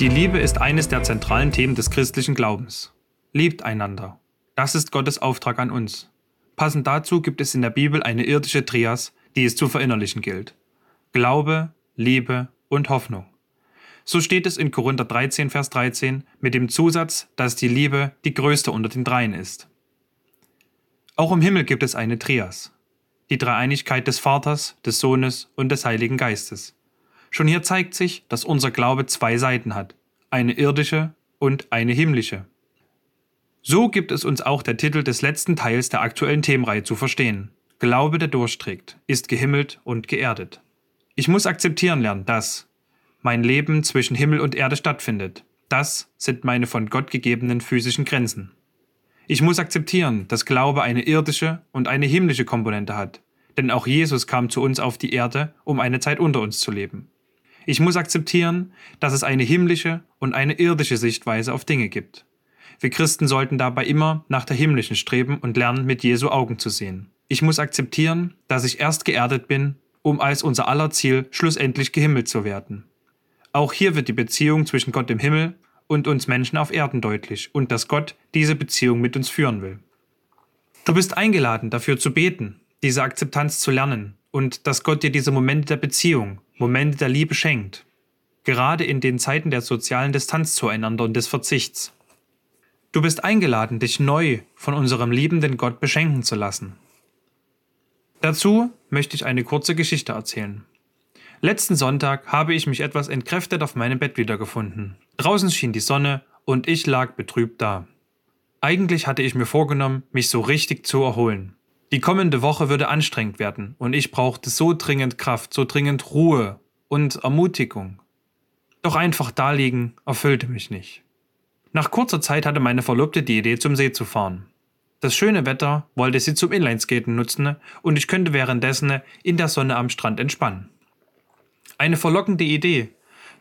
Die Liebe ist eines der zentralen Themen des christlichen Glaubens. Liebt einander. Das ist Gottes Auftrag an uns. Passend dazu gibt es in der Bibel eine irdische Trias, die es zu verinnerlichen gilt. Glaube, Liebe und Hoffnung. So steht es in Korinther 13, Vers 13 mit dem Zusatz, dass die Liebe die größte unter den dreien ist. Auch im Himmel gibt es eine Trias. Die Dreieinigkeit des Vaters, des Sohnes und des Heiligen Geistes. Schon hier zeigt sich, dass unser Glaube zwei Seiten hat, eine irdische und eine himmlische. So gibt es uns auch der Titel des letzten Teils der aktuellen Themenreihe zu verstehen. Glaube, der durchträgt, ist gehimmelt und geerdet. Ich muss akzeptieren lernen, dass mein Leben zwischen Himmel und Erde stattfindet. Das sind meine von Gott gegebenen physischen Grenzen. Ich muss akzeptieren, dass Glaube eine irdische und eine himmlische Komponente hat, denn auch Jesus kam zu uns auf die Erde, um eine Zeit unter uns zu leben. Ich muss akzeptieren, dass es eine himmlische und eine irdische Sichtweise auf Dinge gibt. Wir Christen sollten dabei immer nach der himmlischen streben und lernen, mit Jesu Augen zu sehen. Ich muss akzeptieren, dass ich erst geerdet bin, um als unser aller Ziel schlussendlich gehimmelt zu werden. Auch hier wird die Beziehung zwischen Gott im Himmel und uns Menschen auf Erden deutlich und dass Gott diese Beziehung mit uns führen will. Du bist eingeladen, dafür zu beten, diese Akzeptanz zu lernen und dass Gott dir diese Momente der Beziehung, Momente der Liebe schenkt. Gerade in den Zeiten der sozialen Distanz zueinander und des Verzichts. Du bist eingeladen, dich neu von unserem liebenden Gott beschenken zu lassen. Dazu möchte ich eine kurze Geschichte erzählen. Letzten Sonntag habe ich mich etwas entkräftet auf meinem Bett wiedergefunden. Draußen schien die Sonne und ich lag betrübt da. Eigentlich hatte ich mir vorgenommen, mich so richtig zu erholen. Die kommende Woche würde anstrengend werden und ich brauchte so dringend Kraft, so dringend Ruhe und Ermutigung. Doch einfach daliegen erfüllte mich nicht. Nach kurzer Zeit hatte meine Verlobte die Idee, zum See zu fahren. Das schöne Wetter wollte sie zum Inlineskaten nutzen und ich könnte währenddessen in der Sonne am Strand entspannen. Eine verlockende Idee.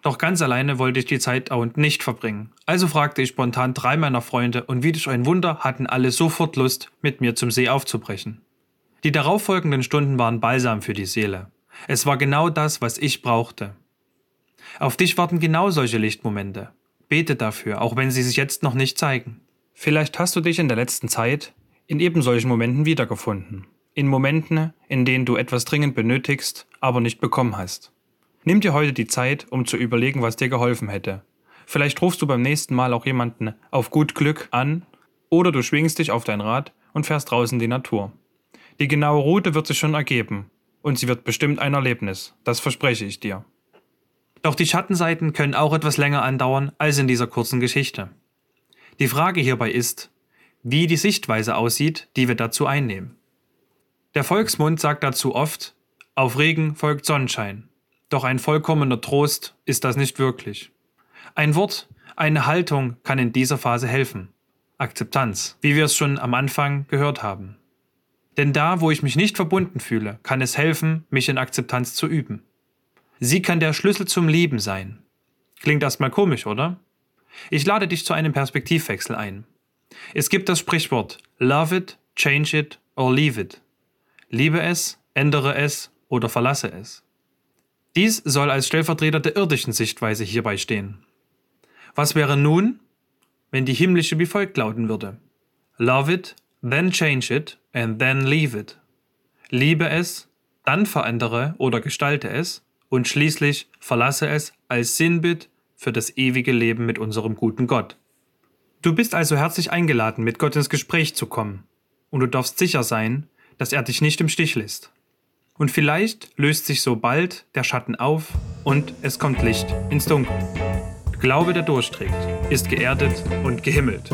Doch ganz alleine wollte ich die Zeit auch nicht verbringen. Also fragte ich spontan drei meiner Freunde und wie durch ein Wunder hatten alle sofort Lust, mit mir zum See aufzubrechen. Die darauffolgenden Stunden waren balsam für die Seele. Es war genau das, was ich brauchte. Auf dich warten genau solche Lichtmomente. Bete dafür, auch wenn sie sich jetzt noch nicht zeigen. Vielleicht hast du dich in der letzten Zeit in eben solchen Momenten wiedergefunden. In Momenten, in denen du etwas dringend benötigst, aber nicht bekommen hast. Nimm dir heute die Zeit, um zu überlegen, was dir geholfen hätte. Vielleicht rufst du beim nächsten Mal auch jemanden auf gut Glück an oder du schwingst dich auf dein Rad und fährst draußen die Natur. Die genaue Route wird sich schon ergeben und sie wird bestimmt ein Erlebnis, das verspreche ich dir. Doch die Schattenseiten können auch etwas länger andauern als in dieser kurzen Geschichte. Die Frage hierbei ist, wie die Sichtweise aussieht, die wir dazu einnehmen. Der Volksmund sagt dazu oft, auf Regen folgt Sonnenschein. Doch ein vollkommener Trost ist das nicht wirklich. Ein Wort, eine Haltung kann in dieser Phase helfen. Akzeptanz, wie wir es schon am Anfang gehört haben. Denn da, wo ich mich nicht verbunden fühle, kann es helfen, mich in Akzeptanz zu üben. Sie kann der Schlüssel zum Leben sein. Klingt erstmal komisch, oder? Ich lade dich zu einem Perspektivwechsel ein. Es gibt das Sprichwort Love it, change it or leave it. Liebe es, ändere es oder verlasse es. Dies soll als Stellvertreter der irdischen Sichtweise hierbei stehen. Was wäre nun, wenn die himmlische wie folgt lauten würde? Love it, then change it and then leave it. Liebe es, dann verändere oder gestalte es und schließlich verlasse es als Sinnbild für das ewige Leben mit unserem guten Gott. Du bist also herzlich eingeladen, mit Gott ins Gespräch zu kommen, und du darfst sicher sein, dass er dich nicht im Stich lässt. Und vielleicht löst sich so bald der Schatten auf und es kommt Licht ins Dunkel. Glaube, der durchträgt, ist geerdet und gehimmelt.